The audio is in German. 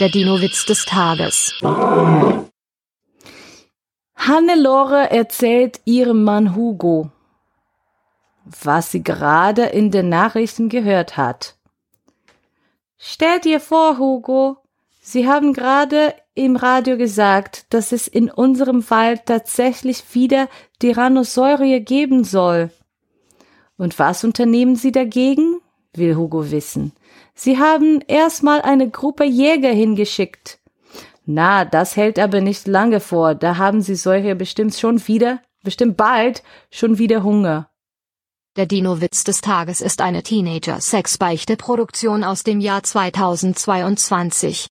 Der Dino-Witz des Tages. Hannelore erzählt ihrem Mann Hugo, was sie gerade in den Nachrichten gehört hat. Stell dir vor, Hugo, Sie haben gerade im Radio gesagt, dass es in unserem Wald tatsächlich wieder Tyrannosaurier geben soll. Und was unternehmen Sie dagegen? Will Hugo wissen. Sie haben erstmal eine Gruppe Jäger hingeschickt. Na, das hält aber nicht lange vor, da haben Sie solche bestimmt schon wieder, bestimmt bald, schon wieder Hunger. Der Dino-Witz des Tages ist eine Teenager-Sex-Beichte-Produktion aus dem Jahr 2022.